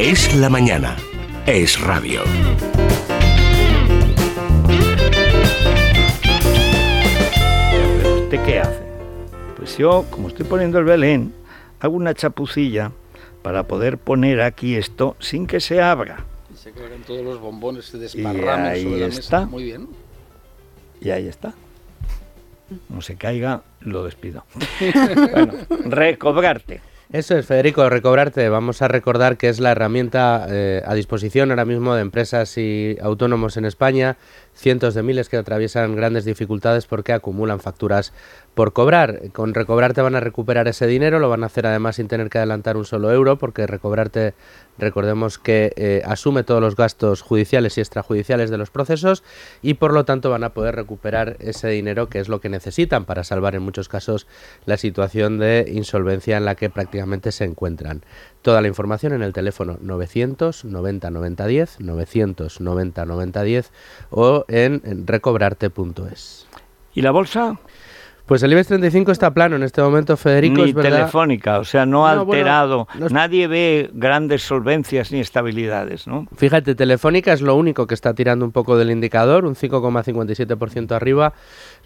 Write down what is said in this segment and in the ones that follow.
Es la mañana. Es radio. ¿Usted qué hace? Pues yo, como estoy poniendo el Belén, hago una chapucilla para poder poner aquí esto sin que se abra. Y se quedan todos los bombones se ahí sobre la está. mesa. Muy bien. Y ahí está. No se caiga, lo despido. bueno, recobrarte. Eso es, Federico, recobrarte. Vamos a recordar que es la herramienta eh, a disposición ahora mismo de empresas y autónomos en España. Cientos de miles que atraviesan grandes dificultades porque acumulan facturas por cobrar. Con recobrarte van a recuperar ese dinero, lo van a hacer además sin tener que adelantar un solo euro porque recobrarte, recordemos que eh, asume todos los gastos judiciales y extrajudiciales de los procesos y por lo tanto van a poder recuperar ese dinero que es lo que necesitan para salvar en muchos casos la situación de insolvencia en la que prácticamente se encuentran. Toda la información en el teléfono 990 90 10, 990 90 10 o en recobrarte.es. ¿Y la bolsa? Pues el IBEX 35 está plano en este momento, Federico, ni es verdad. telefónica, o sea, no ha No, bueno, alterado. no Nadie ve grandes solvencias ni estabilidades, ¿no? Fíjate, Telefónica es lo único que está tirando un poco del indicador, un 5,57% arriba.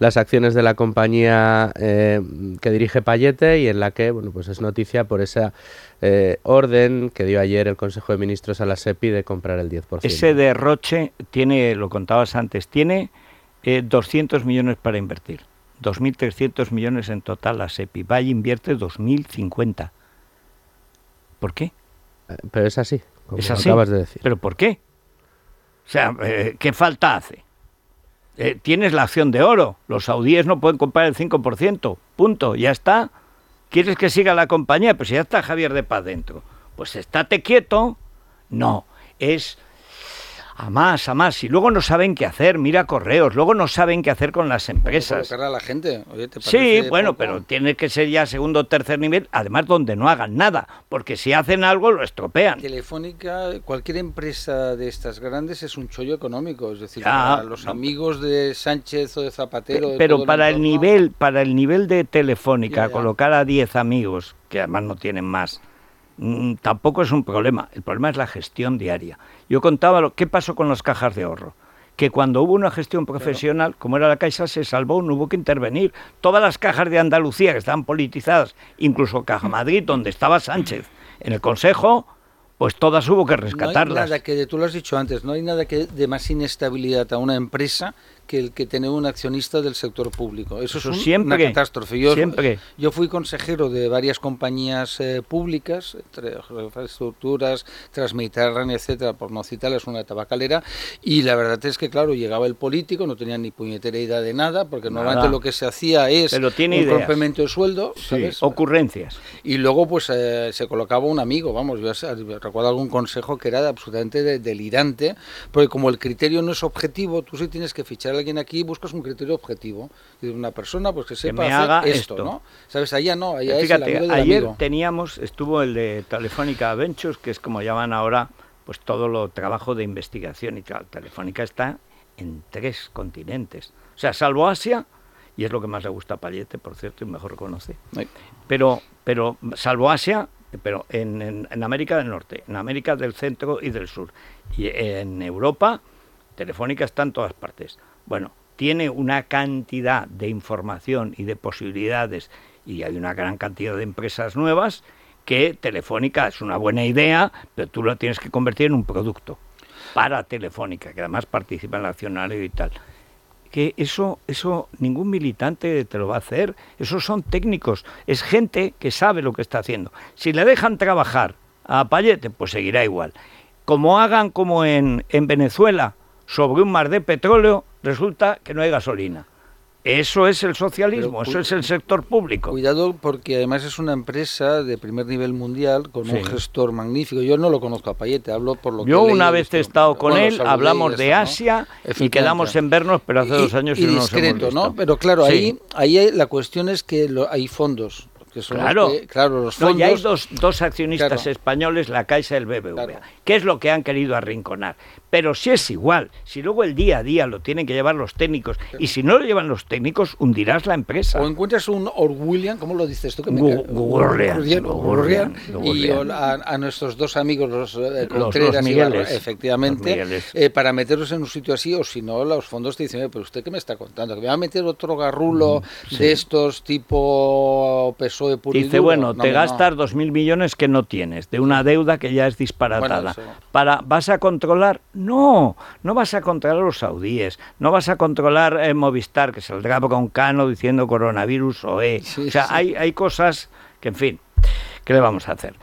Las acciones de la compañía eh, que dirige Payete y en la que, bueno, pues es noticia por esa eh, orden que dio ayer el Consejo de Ministros a la SEPI de comprar el 10%. Ese derroche tiene, lo contabas antes, tiene eh, 200 millones para invertir. 2.300 millones en total la SEPI. Valle invierte 2.050. ¿Por qué? Eh, Pero es así, como Es así. acabas de decir. ¿Pero por qué? O sea, eh, ¿qué falta hace? Eh, tienes la acción de oro. Los saudíes no pueden comprar el 5%. Punto. Ya está. ¿Quieres que siga la compañía? Pues ya está Javier de Paz dentro. Pues estate quieto. No. Es a más, a más. Y luego no saben qué hacer. Mira correos. Luego no saben qué hacer con las empresas. A la gente. Oye, ¿te Sí, bueno, poco? pero tiene que ser ya segundo o tercer nivel, además donde no hagan nada, porque si hacen algo lo estropean. Telefónica, cualquier empresa de estas grandes es un chollo económico, es decir, Ya, para los no. amigos de Sánchez o de Zapatero. de Pero para el entorno, nivel, para el nivel de Telefónica, Ya, ya. colocar a 10 amigos, que además no tienen más, mm, tampoco es un problema. El problema es la gestión diaria. Yo contaba lo qué pasó con las cajas de ahorro. Que cuando hubo una gestión profesional, como era la Caixa, se salvó, no hubo que intervenir. Todas las cajas de Andalucía que estaban politizadas, incluso Caja Madrid, donde estaba Sánchez en el Consejo, pues todas hubo que No hay rescatarlas. nada que, tú lo has dicho antes, no hay nada que de más inestabilidad a una empresa que el que tener un accionista del sector público. Eso, Eso es un- siempre, una catástrofe. Yo, siempre. yo fui consejero de varias compañías eh, públicas, entre infraestructuras, Transmediterránea, etcétera, por no citarlas, una tabacalera, y la verdad es que, claro, llegaba el político, no tenía ni puñetera idea de nada, porque Nada. normalmente lo que se hacía es Pero tiene un ideas. complemento de sueldo, Sí, ¿sabes? ocurrencias. Y luego, pues, eh, se colocaba un amigo, vamos, yo recuerdo algún consejo que era absolutamente de- delirante, porque como el criterio no es objetivo, tú si tienes que fichar a alguien aquí, buscas un criterio objetivo. De una persona, pues, que sepa me hacer haga esto, esto. ¿no? ¿Sabes? Allá no, allá es el amigo del ayer amigo. teníamos, estuvo el de Telefónica Ventures, que es como llaman ahora, pues todo lo trabajo de investigación y tal. Telefónica está en tres continentes. O sea, salvo Asia, y es lo que más le gusta a por cierto, y mejor reconoce. Ay. Pero, pero salvo Asia, pero en, en- en América del Norte, en América del Centro y del Sur. Y en Europa, Telefónica está en todas partes. Bueno, tiene una cantidad de información y de posibilidades, y hay una gran cantidad de empresas nuevas, que Telefónica es una buena idea, pero tú lo tienes que convertir en un producto para Telefónica, que además participa en el accionario y tal que eso, eso ningún militante te lo va a hacer. Esos son técnicos, es gente que sabe lo que está haciendo. Si le dejan trabajar a Payete, pues seguirá igual. Como hagan como en, en Venezuela, sobre un mar de petróleo, resulta que no hay gasolina. Eso es el socialismo, Pero, eso es el sector público. Cuidado porque además es una empresa de primer nivel mundial con un gestor magnífico. Yo no lo conozco a Payete, hablo por lo que Yo una vez he estado con Bueno, él, hablamos de. Asia y quedamos en vernos, pero hace Y- dos años y no nos hemos discreto, visto. ¿no? Pero claro, Sí. ahí, ahí la cuestión es que lo- hay fondos que son Claro. los que- claro, los No, fondos... y hay dos, dos accionistas Claro. españoles, la Caixa y el BBVA, Claro. que es lo que han querido arrinconar. Pero si es igual, si luego el día a día lo tienen que llevar los técnicos, y si no lo llevan los técnicos, hundirás la empresa. O encuentras un Orwellian, ¿cómo lo dices tú? Que me Gugurrian, y a, a nuestros dos amigos, los, eh, Contreras los Migueles. Efectivamente, Los eh, para meterlos en un sitio así, o si no, los fondos te dicen, "Oye, pero usted qué me está contando, que me va a meter otro garrulo de estos tipo Puro Dice, duro?". bueno, No, te no, gastas dos mil millones que no tienes, de una deuda que ya es disparatada. Bueno, Para, ¿Vas a controlar? No, no vas a controlar a los saudíes, no vas a controlar eh, Movistar, que saldrá con Cano diciendo coronavirus o E. Sí, o sea, sí. hay, hay cosas que, en fin, ¿qué le vamos a hacer?